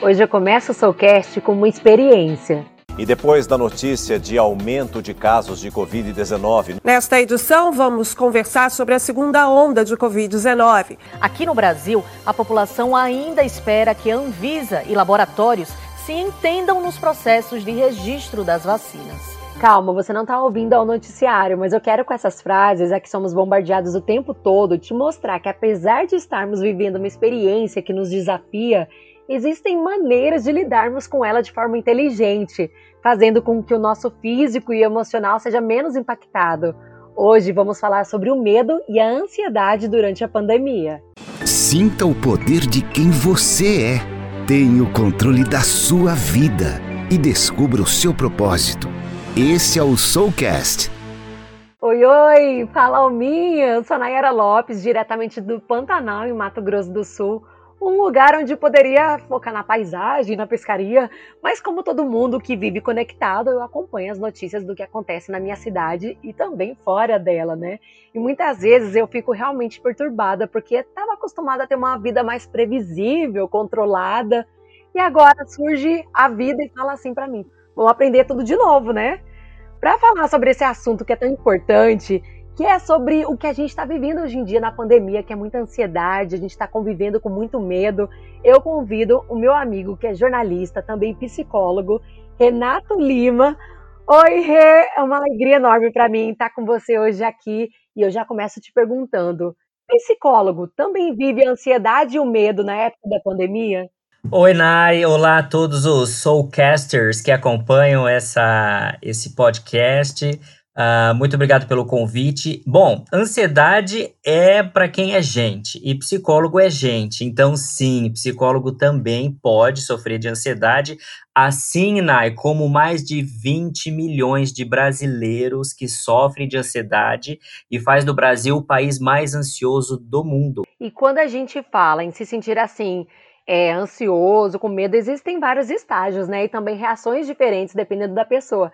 Hoje eu começo o Soulcast com uma experiência. E depois da notícia de aumento de casos de Covid-19. Nesta edição, vamos conversar sobre a segunda onda de Covid-19. Aqui no Brasil, a população ainda espera que a Anvisa e laboratórios se entendam nos processos de registro das vacinas. Calma, você não está ouvindo ao noticiário, mas eu quero com essas frases, é que somos bombardeados o tempo todo, te mostrar que apesar de estarmos vivendo uma experiência que nos desafia, existem maneiras de lidarmos com ela de forma inteligente, fazendo com que o nosso físico e emocional seja menos impactado. Hoje vamos falar sobre o medo e a ansiedade durante a pandemia. Sinta o poder de quem você é. Tenha o controle da sua vida e descubra o seu propósito. Esse é o Soulcast. Oi, oi! Fala Alminha! Eu sou Nayara Lopes, diretamente do Pantanal, em Mato Grosso do Sul um lugar onde poderia focar na paisagem, na pescaria, mas como todo mundo que vive conectado, eu acompanho as notícias do que acontece na minha cidade e também fora dela, né? E muitas vezes eu fico realmente perturbada porque estava acostumada a ter uma vida mais previsível, controlada, e agora surge a vida e fala assim para mim: "Vamos aprender tudo de novo, né?" Para falar sobre esse assunto que é tão importante que é sobre o que a gente está vivendo hoje em dia na pandemia, que é muita ansiedade, a gente está convivendo com muito medo. Eu convido o meu amigo, que é jornalista, também psicólogo, Renato Lima. Oi, Rê, é uma alegria enorme para mim estar com você hoje aqui e eu já começo te perguntando: psicólogo também vive a ansiedade e o medo na época da pandemia? Oi, Nai. Olá a todos os Soulcasters que acompanham essa, esse podcast. Uh, muito obrigado pelo convite. Bom, ansiedade é para quem é gente e psicólogo é gente. Então, sim, psicólogo também pode sofrer de ansiedade, assim, Nai, como mais de 20 milhões de brasileiros que sofrem de ansiedade e faz do Brasil o país mais ansioso do mundo. E quando a gente fala em se sentir assim, é, ansioso, com medo, existem vários estágios, né? E também reações diferentes dependendo da pessoa.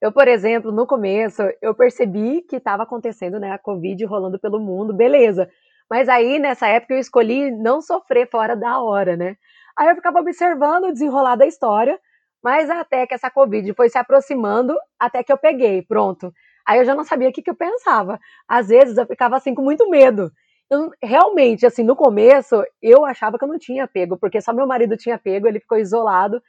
Eu, por exemplo, no começo, eu percebi que estava acontecendo, né, a Covid rolando pelo mundo, beleza. Mas aí, nessa época, eu escolhi não sofrer fora da hora, né? Aí eu ficava observando o desenrolar da história, mas até que essa Covid foi se aproximando, até que eu peguei, pronto. Aí eu já não sabia o que, que eu pensava. Às vezes eu ficava assim com muito medo. Eu, realmente, assim, no começo, eu achava que eu não tinha pego, porque só meu marido tinha pego, ele ficou isolado.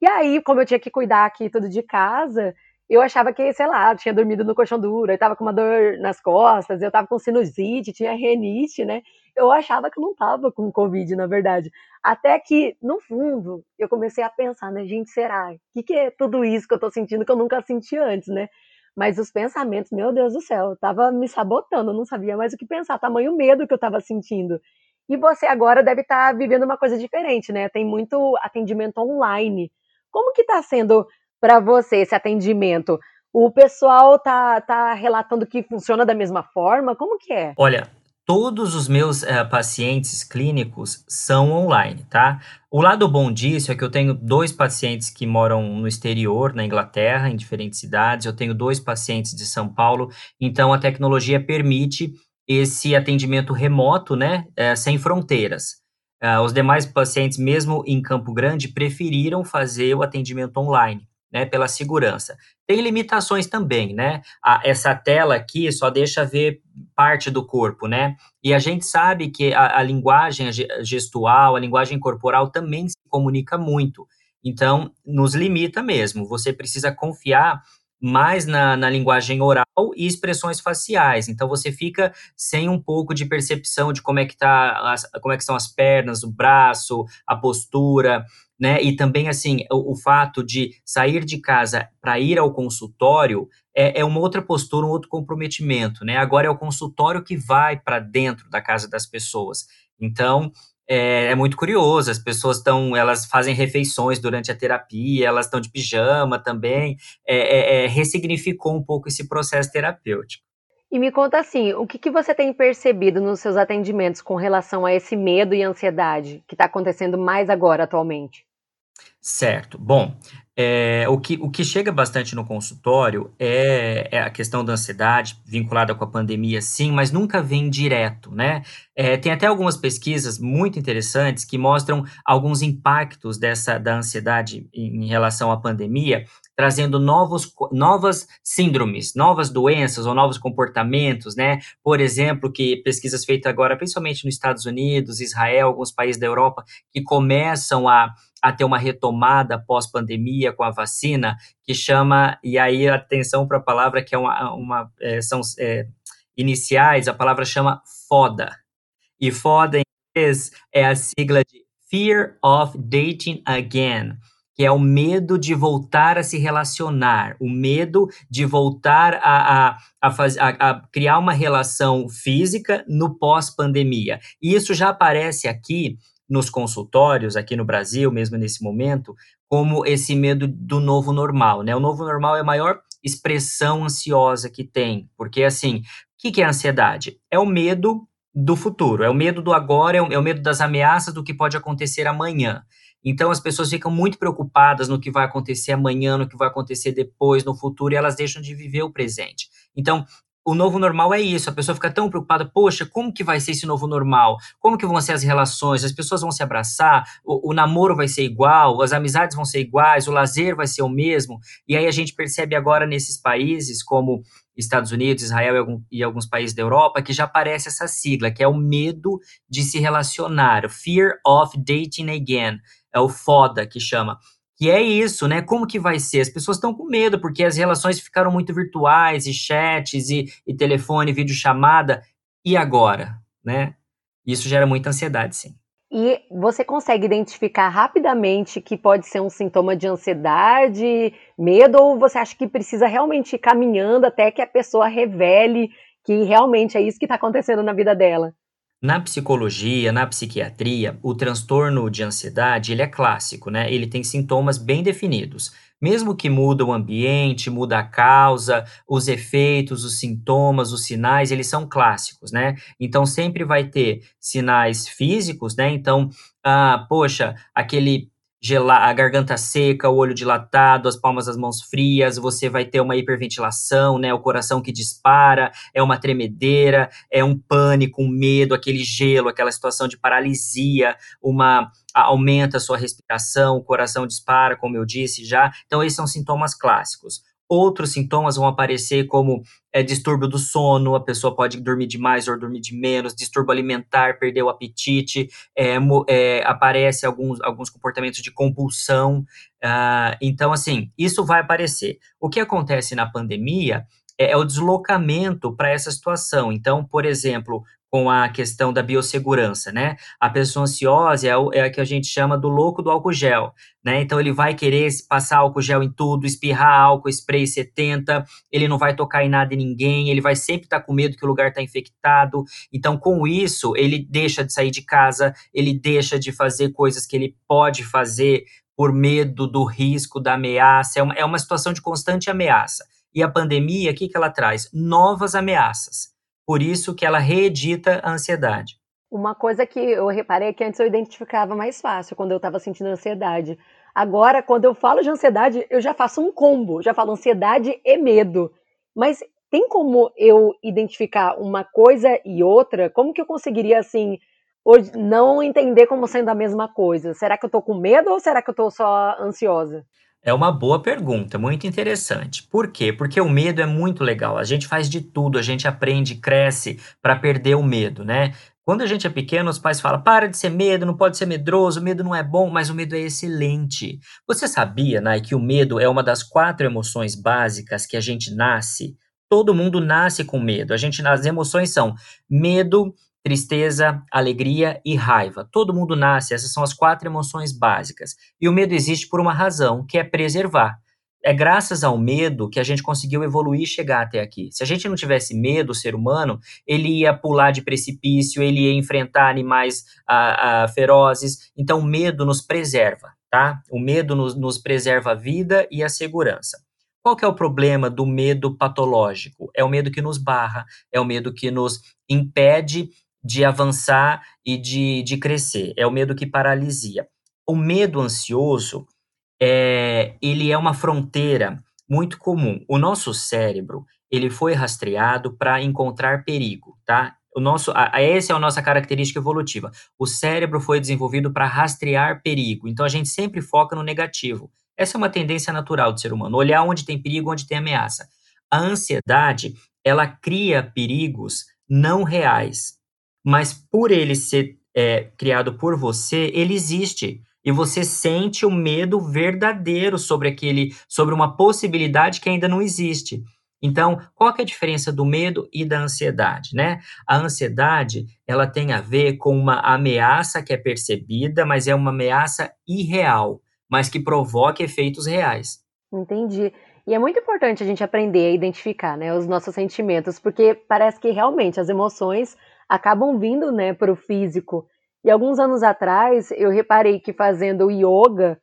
E aí, como eu tinha que cuidar aqui tudo de casa, eu achava que, sei lá, tinha dormido no colchão duro, eu tava com uma dor nas costas, eu tava com sinusite, tinha renite, né? Eu achava que eu não tava com Covid, na verdade. Até que, no fundo, eu comecei a pensar, né, gente, será? O que, que é tudo isso que eu tô sentindo que eu nunca senti antes, né? Mas os pensamentos, meu Deus do céu, tava me sabotando, eu não sabia mais o que pensar, tamanho medo que eu tava sentindo. E você agora deve estar tá vivendo uma coisa diferente, né? Tem muito atendimento online. Como que tá sendo para você esse atendimento? O pessoal tá, tá relatando que funciona da mesma forma? Como que é? Olha, todos os meus é, pacientes clínicos são online, tá? O lado bom disso é que eu tenho dois pacientes que moram no exterior, na Inglaterra, em diferentes cidades, eu tenho dois pacientes de São Paulo, então a tecnologia permite esse atendimento remoto, né, é, sem fronteiras. Uh, os demais pacientes, mesmo em Campo Grande, preferiram fazer o atendimento online né, pela segurança. Tem limitações também, né? A, essa tela aqui só deixa ver parte do corpo, né? E a gente sabe que a, a linguagem gestual, a linguagem corporal também se comunica muito. Então, nos limita mesmo. Você precisa confiar mais na, na, linguagem oral e expressões faciais. Então você fica sem um pouco de percepção de como é que tá as, como é que são as pernas, o braço, a postura né? E também, assim, o, o fato de sair de casa para ir ao consultório é, é, uma outra postura, um outro comprometimento, né? Agora é o consultório que vai para dentro da casa das pessoas. Então, é, é, muito curioso, as pessoas estão, elas fazem refeições durante a terapia, elas estão de pijama também, é, é, é, ressignificou um pouco esse processo terapêutico. E me conta assim, o que, que você tem percebido nos seus atendimentos com relação a esse medo e ansiedade que está acontecendo mais agora atualmente? Certo. Bom, É, o, que, o que chega bastante no consultório é, é, a questão da ansiedade, vinculada com a pandemia, sim, mas nunca vem direto, né? É, tem até algumas pesquisas muito interessantes que mostram alguns impactos dessa da ansiedade em, em relação à pandemia, trazendo novos, novas síndromes, novas doenças ou novos comportamentos, né? Por exemplo, que pesquisas feitas agora, principalmente nos Estados Unidos, Israel, alguns países da Europa, que começam a a ter uma retomada pós-pandemia com a vacina, que chama, e aí atenção para a palavra que é uma, uma é, são é, iniciais, a palavra chama FODA. E FODA em inglês é a sigla de Fear of Dating Again, que é o medo de voltar a se relacionar, o medo de voltar a, a, a, faz, a, a criar uma relação física no pós-pandemia. E isso já aparece aqui nos consultórios aqui no Brasil, mesmo nesse momento, como esse medo do novo normal, né? O novo normal é a maior expressão ansiosa que tem, porque assim, o que, que é ansiedade? É o medo do futuro, é o medo do agora, é o, é o medo das ameaças do que pode acontecer amanhã. Então as pessoas ficam muito preocupadas no que vai acontecer amanhã, no que vai acontecer depois, no futuro, e elas deixam de viver o presente. Então, o novo normal é isso. A pessoa fica tão preocupada, poxa, como que vai ser esse novo normal? Como que vão ser as relações? As pessoas vão se abraçar? O, o, namoro vai ser igual? As amizades vão ser iguais? O lazer vai ser o mesmo? E aí a gente percebe agora nesses países como Estados Unidos, Israel e, algum, e alguns países da Europa que já aparece essa sigla, que é o medo de se relacionar, Fear of Dating Again, é o FODA que chama. Que é isso, né? Como que vai ser? As pessoas estão com medo, porque as relações ficaram muito virtuais, e chats, e, e telefone, videochamada. E agora, né? Isso gera muita ansiedade, sim. E você consegue identificar rapidamente que pode ser um sintoma de ansiedade, medo, ou você acha que precisa realmente ir caminhando até que a pessoa revele que realmente é isso que está acontecendo na vida dela? Na psicologia, na psiquiatria, o transtorno de ansiedade, ele é clássico, né? Ele tem sintomas bem definidos. Mesmo que muda o ambiente, muda a causa, os efeitos, os sintomas, os sinais, eles são clássicos, né? Então sempre vai ter sinais físicos, né? Então, ah, poxa, aquele a garganta seca, o olho dilatado, as palmas das mãos frias, você vai ter uma hiperventilação, né, o coração que dispara, é uma tremedeira, é um pânico, um medo, aquele gelo, aquela situação de paralisia, uma aumenta a sua respiração, o coração dispara, como eu disse já. Então esses são sintomas clássicos. Outros sintomas vão aparecer como é, distúrbio do sono, a pessoa pode dormir demais ou dormir de menos, distúrbio alimentar, perder o apetite, é, é, aparece alguns, alguns comportamentos de compulsão. Uh, então, assim, isso vai aparecer. O que acontece na pandemia é, é o deslocamento para essa situação. Então, por exemplo, com a questão da biossegurança, né? A pessoa ansiosa é, o, é a que a gente chama do louco do álcool gel, né? Então ele vai querer passar álcool gel em tudo, espirrar álcool spray 70, ele não vai tocar em nada e ninguém, ele vai sempre estar tá com medo que o lugar está infectado. Então, com isso, ele deixa de sair de casa, ele deixa de fazer coisas que ele pode fazer por medo do risco, da ameaça. É uma, é uma situação de constante ameaça. E a pandemia, o que, que ela traz? Novas ameaças. Por isso que ela reedita a ansiedade. Uma coisa que eu reparei é que antes eu identificava mais fácil quando eu estava sentindo ansiedade. Agora, quando eu falo de ansiedade, eu já faço um combo, já falo ansiedade e medo. Mas tem como eu identificar uma coisa e outra? Como que eu conseguiria, assim, não entender como sendo a mesma coisa? Será que eu tô com medo ou será que eu tô só ansiosa? É uma boa pergunta, muito interessante. Por quê? Porque o medo é muito legal. A gente faz de tudo, a gente aprende, cresce para perder o medo, né? Quando a gente é pequeno, os pais falam: para de ser medo, não pode ser medroso, o medo não é bom, mas o medo é excelente. Você sabia, Nai, que o medo é uma das quatro emoções básicas que a gente nasce? Todo mundo nasce com medo. A gente, as emoções são medo, tristeza, alegria e raiva. Todo mundo nasce, essas são as quatro emoções básicas. E o medo existe por uma razão, que é preservar. É graças ao medo que a gente conseguiu evoluir e chegar até aqui. Se a gente não tivesse medo, o ser humano, ele ia pular de precipício, ele ia enfrentar animais ah, ah, ferozes. Então, o medo nos preserva, tá? O medo nos, nos preserva a vida e a segurança. Qual que é o problema do medo patológico? É o medo que nos barra, é o medo que nos impede de avançar e de, de crescer. É o medo que paralisia. O medo ansioso, é, ele é uma fronteira muito comum. O nosso cérebro, ele foi rastreado para encontrar perigo, tá? O nosso, a, a, essa é a nossa característica evolutiva. O cérebro foi desenvolvido para rastrear perigo. Então a gente sempre foca no negativo. Essa é uma tendência natural do ser humano, olhar onde tem perigo, onde tem ameaça. A ansiedade, ela cria perigos não reais, mas por ele ser é, criado por você, ele existe e você sente o medo verdadeiro sobre aquele, sobre uma possibilidade que ainda não existe. Então, qual é a diferença do medo e da ansiedade, né? A ansiedade, ela tem a ver com uma ameaça que é percebida, mas é uma ameaça irreal, mas que provoca efeitos reais. Entendi. E é muito importante a gente aprender a identificar, né, os nossos sentimentos, porque parece que realmente as emoções acabam vindo, né, para o físico. E alguns anos atrás, eu reparei que fazendo yoga,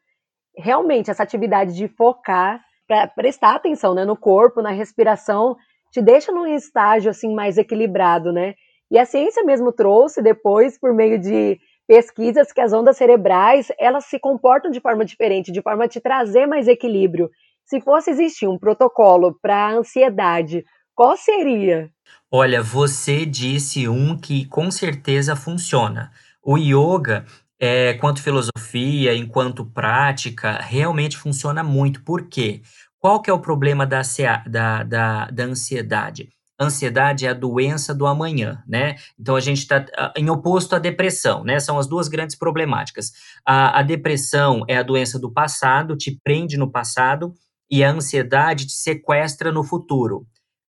realmente essa atividade de focar, para prestar atenção né, no corpo, na respiração, te deixa num estágio assim mais equilibrado, né? E a ciência mesmo trouxe depois, por meio de pesquisas, que as ondas cerebrais elas se comportam de forma diferente, de forma a te trazer mais equilíbrio. Se fosse existir um protocolo para ansiedade, qual seria? Olha, você disse um que com certeza funciona. O yoga, é, quanto filosofia, enquanto prática, realmente funciona muito. Por quê? Qual que é o problema da, da, da, da ansiedade? ansiedade é a doença do amanhã, né? Então a gente está em oposto à depressão, né? São as duas grandes problemáticas. A, a, depressão é a doença do passado, te prende no passado, e a ansiedade te sequestra no futuro.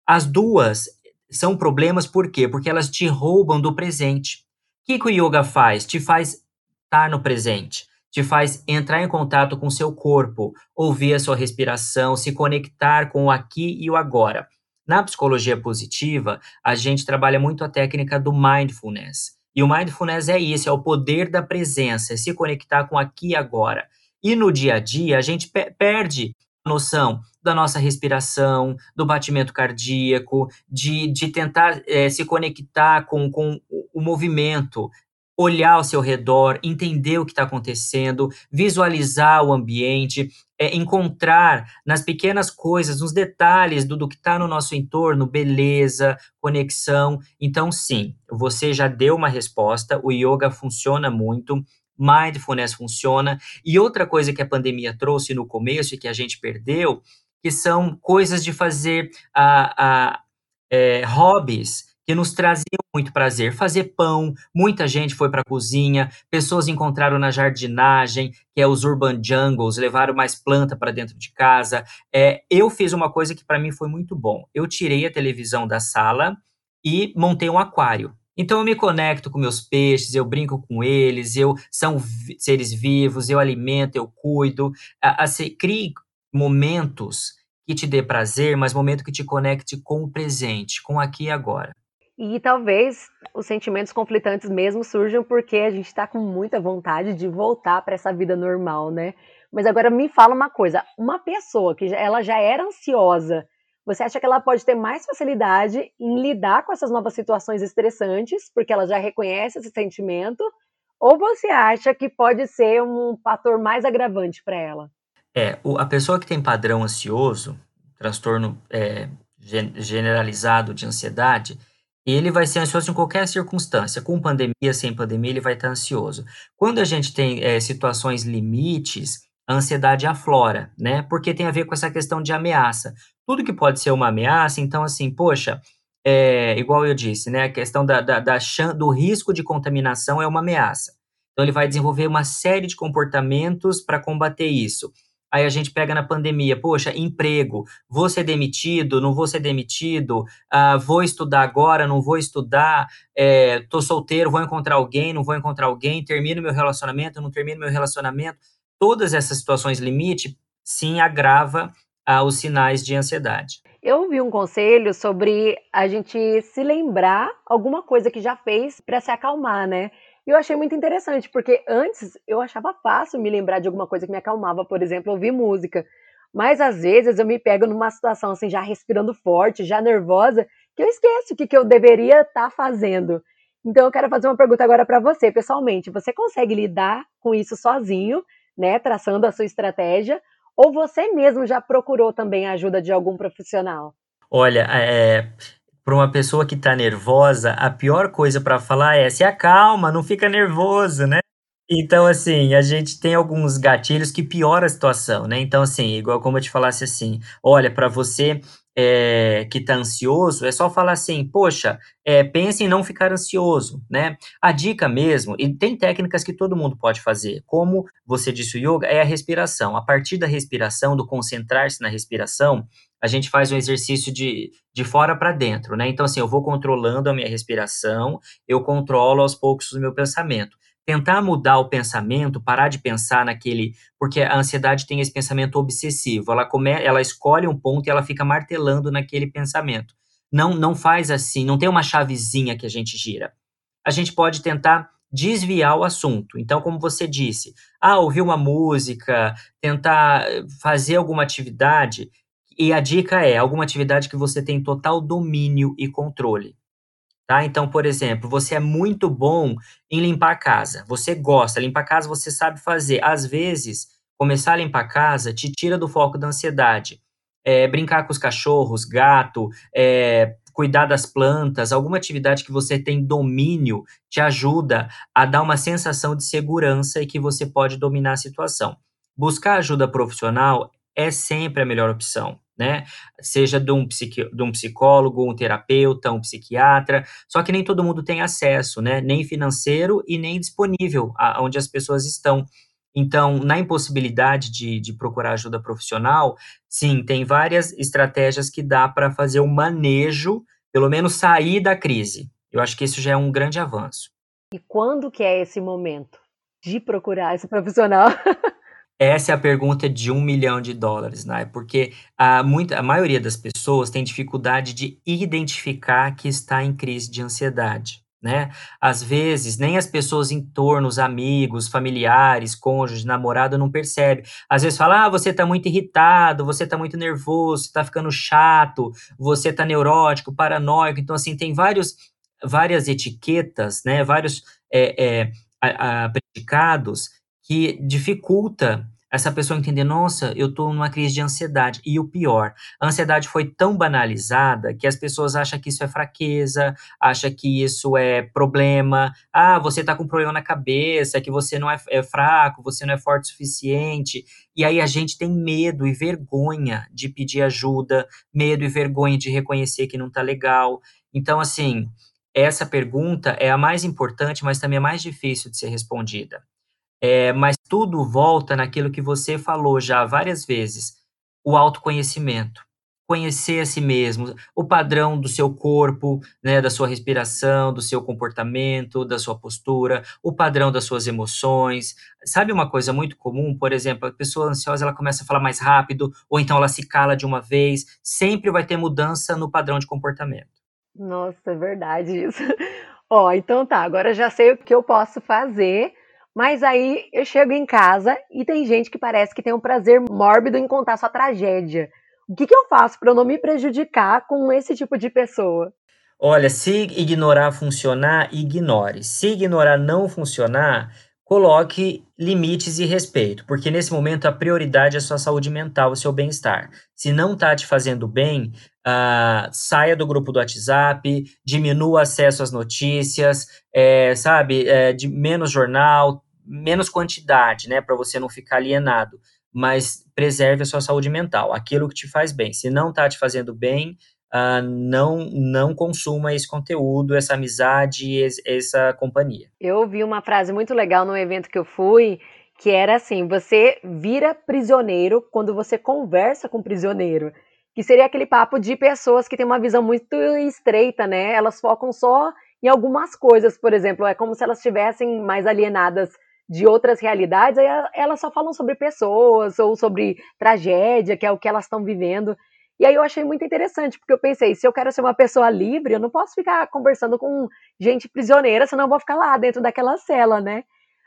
As duas são problemas por quê? Porque elas te roubam do presente que, que o yoga faz? Te faz estar no presente, te faz entrar em contato com o seu corpo, ouvir a sua respiração, se conectar com o aqui e o agora. Na psicologia positiva, a gente trabalha muito a técnica do mindfulness. E o mindfulness é isso, é o poder da presença, é se conectar com aqui e agora. E no dia a dia, a gente perde a noção da nossa respiração, do batimento cardíaco, de, de tentar é, se conectar com, com o movimento, olhar ao seu redor, entender o que está acontecendo, visualizar o ambiente, é, encontrar nas pequenas coisas, nos detalhes do, do que está no nosso entorno, beleza, conexão. Então, sim, você já deu uma resposta, o yoga funciona muito. Mindfulness funciona. E outra coisa que a pandemia trouxe no começo e que a gente perdeu que são coisas de fazer a, a é, hobbies que nos traziam muito prazer. Fazer pão, muita gente foi para a cozinha, pessoas encontraram na jardinagem, que é os urban jungles, levaram mais planta para dentro de casa. É, eu fiz uma coisa que para mim foi muito bom. Eu tirei a televisão da sala e montei um aquário. Então eu me conecto com meus peixes, eu brinco com eles, eu são seres vivos, eu alimento, eu cuido, a, a, crio, momentos que te dê prazer, mas momento que te conecte com o presente, com aqui e agora. E talvez os sentimentos conflitantes mesmo surjam porque a gente está com muita vontade de voltar para essa vida normal, né? Mas agora me fala uma coisa, uma pessoa que já, ela já era ansiosa, você acha que ela pode ter mais facilidade em lidar com essas novas situações estressantes, porque ela já reconhece esse sentimento, ou você acha que pode ser um fator mais agravante para ela? É, o, a pessoa que tem padrão ansioso, transtorno é, generalizado de ansiedade, ele vai ser ansioso em qualquer circunstância, com pandemia, sem pandemia, ele vai estar ansioso. Quando a gente tem é, situações limites, a ansiedade aflora, né? Porque tem a ver com essa questão de ameaça. Tudo que pode ser uma ameaça, então, assim, poxa, é, igual eu disse, né? A questão da, da, da, do risco de contaminação é uma ameaça. Então, ele vai desenvolver uma série de comportamentos para combater isso. Aí a gente pega na pandemia, poxa, emprego, vou ser demitido, não vou ser demitido, uh, vou estudar agora, não vou estudar, é, tô solteiro, vou encontrar alguém, não vou encontrar alguém, termino meu relacionamento, não termino meu relacionamento. Todas essas situações limite, sim, agrava uh, os sinais de ansiedade. Eu ouvi um conselho sobre a gente se lembrar alguma coisa que já fez para se acalmar, né? E eu achei muito interessante, porque antes eu achava fácil me lembrar de alguma coisa que me acalmava, por exemplo, ouvir música. Mas às vezes eu me pego numa situação assim, já respirando forte, já nervosa, que eu esqueço o que, que eu deveria estar tá fazendo. Então eu quero fazer uma pergunta agora para você, pessoalmente. Você consegue lidar com isso sozinho, né, traçando a sua estratégia, ou você mesmo já procurou também a ajuda de algum profissional? Olha, é, para uma pessoa que está nervosa, a pior coisa para falar é se acalma, não fica nervoso, né? Então, assim, a gente tem alguns gatilhos que pioram a situação, né? Então, assim, igual como eu te falasse assim, olha, para você é, que está ansioso, é só falar assim, poxa, é, pense em não ficar ansioso, né? A dica mesmo, e tem técnicas que todo mundo pode fazer, como você disse o yoga, é a respiração. A partir da respiração, do concentrar-se na respiração, a gente faz um exercício de, de fora para dentro, né? Então, assim, eu vou controlando a minha respiração, eu controlo aos poucos o meu pensamento tentar mudar o pensamento, parar de pensar naquele, porque a ansiedade tem esse pensamento obsessivo. Ela come, ela escolhe um ponto e ela fica martelando naquele pensamento. Não não faz assim, não tem uma chavezinha que a gente gira. A gente pode tentar desviar o assunto. Então, como você disse, ah, ouvir uma música, tentar fazer alguma atividade, e a dica é alguma atividade que você tem total domínio e controle. Tá? Então, por exemplo, você é muito bom em limpar a casa. Você gosta, limpar a casa você sabe fazer. Às vezes, começar a limpar a casa te tira do foco da ansiedade. É, brincar com os cachorros, gato, é, cuidar das plantas, alguma atividade que você tem domínio te ajuda a dar uma sensação de segurança e que você pode dominar a situação. Buscar ajuda profissional é sempre a melhor opção né? Seja de um, psiqui, de um psicólogo, um terapeuta, um psiquiatra, só que nem todo mundo tem acesso, né? Nem financeiro e nem disponível aonde as pessoas estão. Então, na impossibilidade de, de procurar ajuda profissional, sim, tem várias estratégias que dá para fazer o manejo, pelo menos sair da crise. Eu acho que isso já é um grande avanço. E quando que é esse momento de procurar esse profissional? Essa é a pergunta de um milhão de dólares, né? Porque a, muita, a maioria das pessoas tem dificuldade de identificar que está em crise de ansiedade, né? Às vezes, nem as pessoas em torno, os amigos, familiares, cônjuges, namorado, não percebe. Às vezes fala, ah, você está muito irritado, você está muito nervoso, está ficando chato, você está neurótico, paranoico. Então, assim, tem vários, várias etiquetas, né? Vários é, é, a, a, predicados que dificulta essa pessoa entender, nossa, eu estou numa crise de ansiedade. E o pior, a ansiedade foi tão banalizada que as pessoas acham que isso é fraqueza, acham que isso é problema. Ah, você está com problema na cabeça, que você não é, é fraco, você não é forte o suficiente. E aí a gente tem medo e vergonha de pedir ajuda, medo e vergonha de reconhecer que não está legal. Então, assim, essa pergunta é a mais importante, mas também a mais difícil de ser respondida. É, mas tudo volta naquilo que você falou já várias vezes: o autoconhecimento. Conhecer a si mesmo, o padrão do seu corpo, né, da sua respiração, do seu comportamento, da sua postura, o padrão das suas emoções. Sabe uma coisa muito comum? Por exemplo, a pessoa ansiosa ela começa a falar mais rápido, ou então ela se cala de uma vez. Sempre vai ter mudança no padrão de comportamento. Nossa, é verdade isso. Ó, então tá, agora já sei o que eu posso fazer mas aí eu chego em casa e tem gente que parece que tem um prazer mórbido em contar sua tragédia. O que, que eu faço para eu não me prejudicar com esse tipo de pessoa? Olha, se ignorar funcionar, ignore. Se ignorar não funcionar, coloque limites e respeito, porque nesse momento a prioridade é a sua saúde mental, o seu bem-estar. Se não está te fazendo bem, uh, saia do grupo do WhatsApp, diminua o acesso às notícias, é, sabe, é, de menos jornal, menos quantidade, né, para você não ficar alienado, mas preserve a sua saúde mental, aquilo que te faz bem. Se não está te fazendo bem, uh, não não consuma esse conteúdo, essa amizade, essa companhia. Eu ouvi uma frase muito legal no evento que eu fui, que era assim: você vira prisioneiro quando você conversa com prisioneiro. Que seria aquele papo de pessoas que têm uma visão muito estreita, né? Elas focam só em algumas coisas, por exemplo, é como se elas estivessem mais alienadas de outras realidades, aí elas só falam sobre pessoas ou sobre tragédia, que é o que elas estão vivendo. E aí eu achei muito interessante, porque eu pensei, se eu quero ser uma pessoa livre, eu não posso ficar conversando com gente prisioneira, senão eu vou ficar lá dentro daquela cela, né?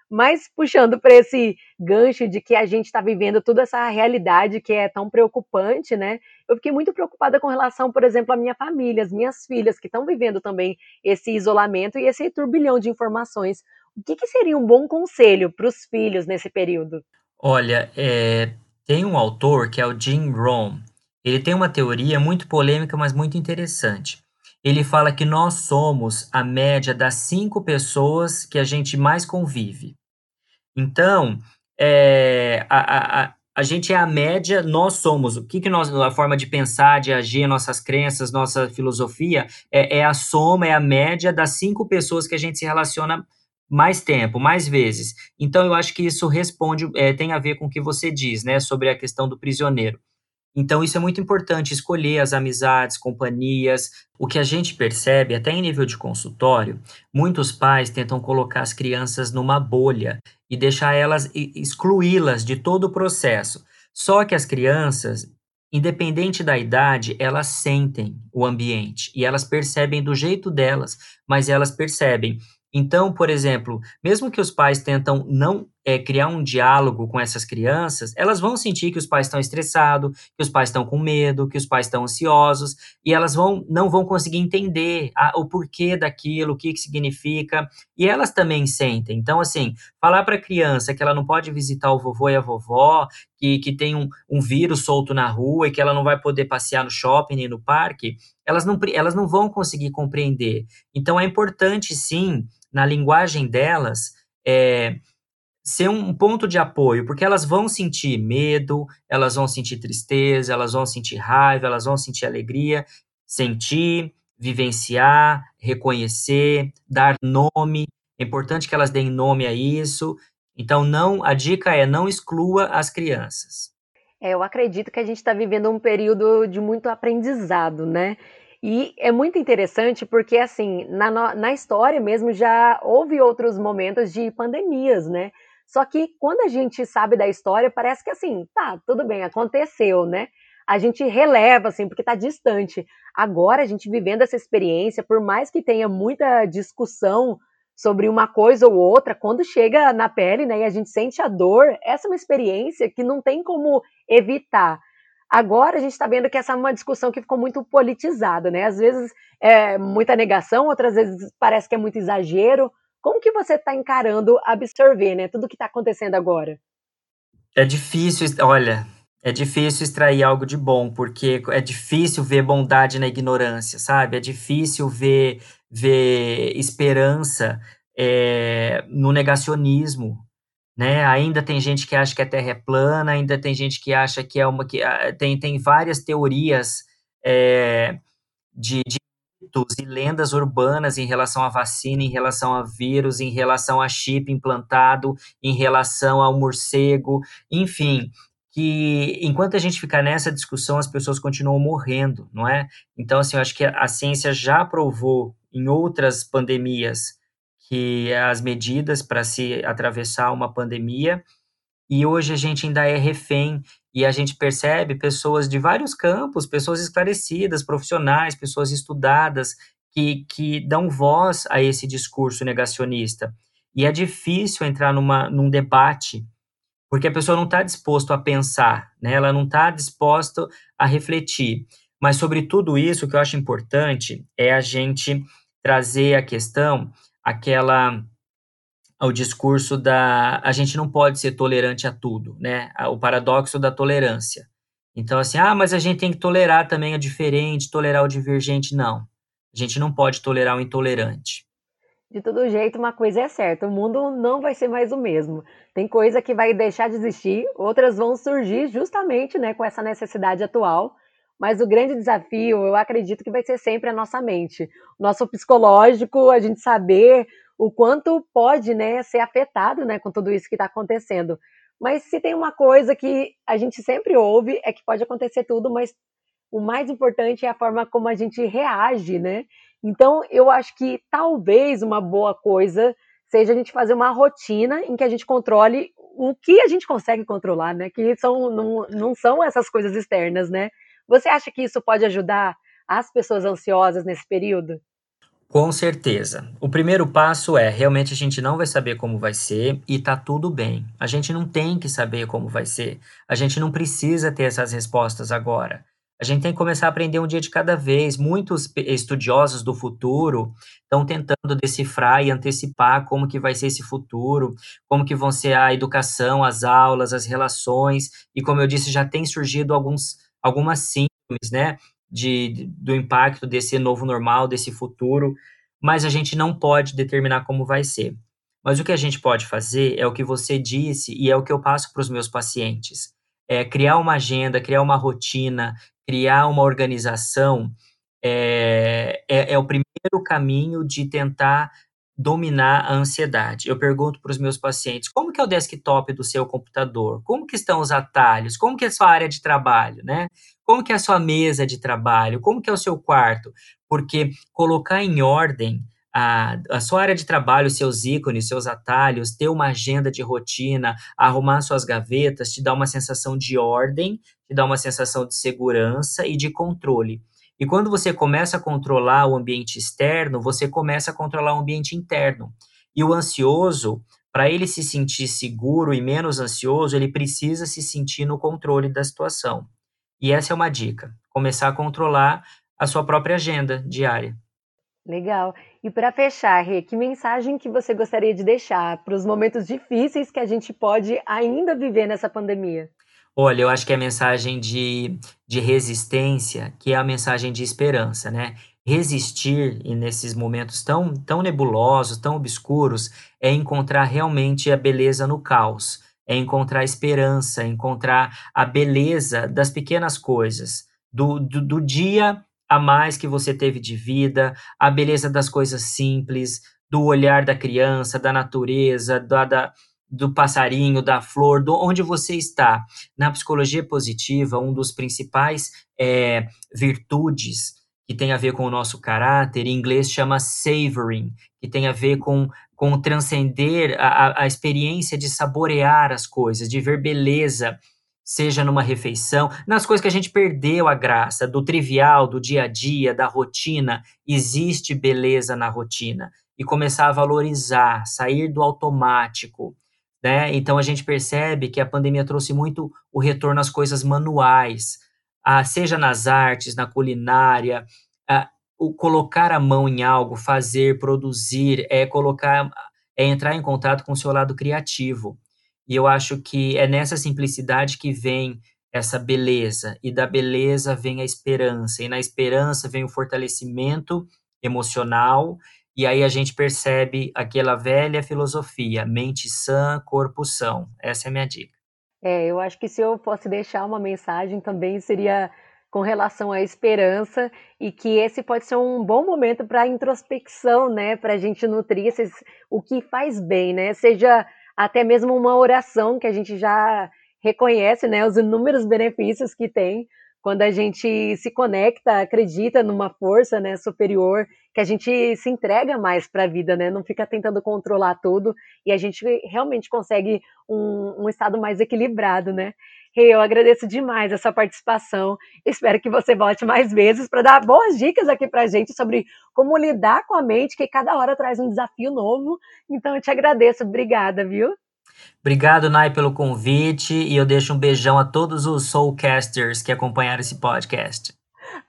Mas puxando para esse gancho de que a gente está vivendo toda essa realidade que é tão preocupante, né? Eu fiquei muito preocupada com relação, por exemplo, à minha família, as minhas filhas que estão vivendo também esse isolamento e esse turbilhão de informações. O que, que seria um bom conselho para os filhos nesse período? Olha, é, tem um autor que é o Jim Rohn. Ele tem uma teoria muito polêmica, mas muito interessante. Ele fala que nós somos a média das cinco pessoas que a gente mais convive. Então, é, a, a, a gente é a média, nós somos. O que, que nós, a forma de pensar, de agir, nossas crenças, nossa filosofia, é, é a soma, é a média das cinco pessoas que a gente se relaciona mais tempo, mais vezes. Então, eu acho que isso responde, é, tem a ver com o que você diz, né, sobre a questão do prisioneiro. Então, isso é muito importante, escolher as amizades, companhias. O que a gente percebe, até em nível de consultório, muitos pais tentam colocar as crianças numa bolha e deixar elas, excluí-las de todo o processo. Só que as crianças, independente da idade, elas sentem o ambiente e elas percebem do jeito delas, mas elas percebem. Então, por exemplo, mesmo que os pais tentam não é, criar um diálogo com essas crianças, elas vão sentir que os pais estão estressados, que os pais estão com medo, que os pais estão ansiosos, e elas vão não vão conseguir entender a, o porquê daquilo, o que, que significa, e elas também sentem. Então, assim, falar para a criança que ela não pode visitar o vovô e a vovó, que, que tem um, um vírus solto na rua e que ela não vai poder passear no shopping e no parque, elas não, elas não vão conseguir compreender. Então, é importante, sim, na linguagem delas, é, ser um ponto de apoio, porque elas vão sentir medo, elas vão sentir tristeza, elas vão sentir raiva, elas vão sentir alegria, sentir, vivenciar, reconhecer, dar nome. É importante que elas deem nome a isso. Então, não, a dica é não exclua as crianças. É, eu acredito que a gente está vivendo um período de muito aprendizado, né? E é muito interessante porque, assim, na, na história mesmo já houve outros momentos de pandemias, né? Só que quando a gente sabe da história, parece que assim, tá, tudo bem, aconteceu, né? A gente releva, assim, porque tá distante. Agora, a gente vivendo essa experiência, por mais que tenha muita discussão sobre uma coisa ou outra, quando chega na pele, né, e a gente sente a dor, essa é uma experiência que não tem como evitar. Agora a gente está vendo que essa é uma discussão que ficou muito politizada, né? Às vezes é muita negação, outras vezes parece que é muito exagero. Como que você está encarando absorver, né, tudo que está acontecendo agora? É difícil, olha, é difícil extrair algo de bom, porque é difícil ver bondade na ignorância, sabe? É difícil ver, ver esperança é, no negacionismo, né? Ainda tem gente que acha que a Terra é plana, ainda tem gente que acha que é uma que ah, tem, tem várias teorias é, de, de mitos e lendas urbanas em relação à vacina, em relação a vírus, em relação a chip implantado, em relação ao morcego, enfim, que enquanto a gente ficar nessa discussão, as pessoas continuam morrendo, não é? Então, assim, eu acho que a ciência já provou em outras pandemias que as medidas para se atravessar uma pandemia e hoje a gente ainda é refém e a gente percebe pessoas de vários campos, pessoas esclarecidas, profissionais, pessoas estudadas, que, que dão voz a esse discurso negacionista. E é difícil entrar numa, num debate, porque a pessoa não está disposta a pensar, né? ela não está disposta a refletir. Mas sobre tudo isso, o que eu acho importante é a gente trazer a questão, aquela ao discurso da a gente não pode ser tolerante a tudo, né? O paradoxo da tolerância. Então, assim, ah, mas a gente tem que tolerar também o diferente, tolerar o divergente. Não. A gente não pode tolerar o intolerante. De todo jeito, uma coisa é certa: o mundo não vai ser mais o mesmo. Tem coisa que vai deixar de existir, outras vão surgir justamente né, com essa necessidade atual. Mas o grande desafio, eu acredito que vai ser sempre a nossa mente. O nosso psicológico, a gente saber o quanto pode né, ser afetado né, com tudo isso que está acontecendo. Mas se tem uma coisa que a gente sempre ouve, é que pode acontecer tudo, mas o mais importante é a forma como a gente reage, né? Então, eu acho que talvez uma boa coisa seja a gente fazer uma rotina em que a gente controle o que a gente consegue controlar, né? Que são, não, não são essas coisas externas, né? Você acha que isso pode ajudar as pessoas ansiosas nesse período? Com certeza. O primeiro passo é realmente a gente não vai saber como vai ser e tá tudo bem. A gente não tem que saber como vai ser. A gente não precisa ter essas respostas agora. A gente tem que começar a aprender um dia de cada vez. Muitos estudiosos do futuro estão tentando decifrar e antecipar como que vai ser esse futuro, como que vão ser a educação, as aulas, as relações, e como eu disse, já tem surgido alguns, algumas síndromes, né, de, do impacto desse novo normal, desse futuro, mas a gente não pode determinar como vai ser. Mas o que a gente pode fazer é o que você disse e é o que eu passo para os meus pacientes. É criar uma agenda, criar uma rotina, criar uma organização é, é, é o primeiro caminho de tentar dominar a ansiedade. Eu pergunto para os meus pacientes, como que é o desktop do seu computador? Como que estão os atalhos? Como que é a sua área de trabalho, né? Como que é a sua mesa de trabalho? Como que é o seu quarto? Porque colocar em ordem a, a sua área de trabalho, seus ícones, seus atalhos, ter uma agenda de rotina, arrumar suas gavetas, te dá uma sensação de ordem, te dá uma sensação de segurança e de controle. E quando você começa a controlar o ambiente externo, você começa a controlar o ambiente interno. E o ansioso, para ele se sentir seguro e menos ansioso, ele precisa se sentir no controle da situação. E essa é uma dica: começar a controlar a sua própria agenda diária. Legal. E para fechar, Rê, que mensagem que você gostaria de deixar para os momentos difíceis que a gente pode ainda viver nessa pandemia? Olha, eu acho que é a mensagem de, de resistência, que é a mensagem de esperança, né? Resistir e nesses momentos tão, tão nebulosos, tão obscuros, é encontrar realmente a beleza no caos, é encontrar esperança, encontrar a beleza das pequenas coisas, do, do, do dia a mais que você teve de vida, a beleza das coisas simples, do olhar da criança, da natureza, da, da, do passarinho, da flor, do onde você está. Na psicologia positiva, um dos principais é, virtudes que tem a ver com o nosso caráter, em inglês chama savoring, que tem a ver com, com transcender a, a experiência de saborear as coisas, de ver beleza, seja numa refeição, nas coisas que a gente perdeu a graça, do trivial, do dia a dia, da rotina, existe beleza na rotina. E começar a valorizar, sair do automático. Né? Então a gente percebe que a pandemia trouxe muito o retorno às coisas manuais, a, seja nas artes, na culinária, a, o colocar a mão em algo, fazer, produzir, é colocar, é entrar em contato com o seu lado criativo. E eu acho que é nessa simplicidade que vem essa beleza, e da beleza vem a esperança, e na esperança vem o fortalecimento emocional, e aí a gente percebe aquela velha filosofia, mente sã, corpo são. Essa é a minha dica. É, eu acho que se eu fosse deixar uma mensagem também seria com relação à esperança e que esse pode ser um bom momento para introspecção, né, para a gente nutrir esses, o que faz bem, né, seja até mesmo uma oração que a gente já reconhece, né, os inúmeros benefícios que tem quando a gente se conecta, acredita numa força, né, superior, que a gente se entrega mais para a vida, né, não fica tentando controlar tudo e a gente realmente consegue um, um estado mais equilibrado, né. Eu agradeço demais a sua participação. Espero que você volte mais vezes para dar boas dicas aqui para a gente sobre como lidar com a mente, que cada hora traz um desafio novo. Então eu te agradeço. Obrigada, viu? Obrigado, Nai, pelo convite e eu deixo um beijão a todos os Soulcasters que acompanharam esse podcast.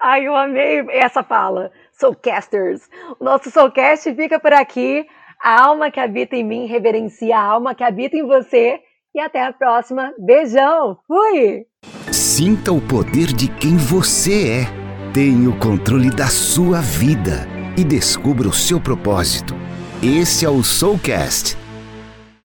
Ai, eu amei essa fala. Soulcasters. O nosso Soulcast fica por aqui. A alma que habita em mim reverencia a alma que habita em você e até a próxima. Beijão! Fui! Sinta o poder de quem você é. Tenha o controle da sua vida e descubra o seu propósito. Esse é o Soulcast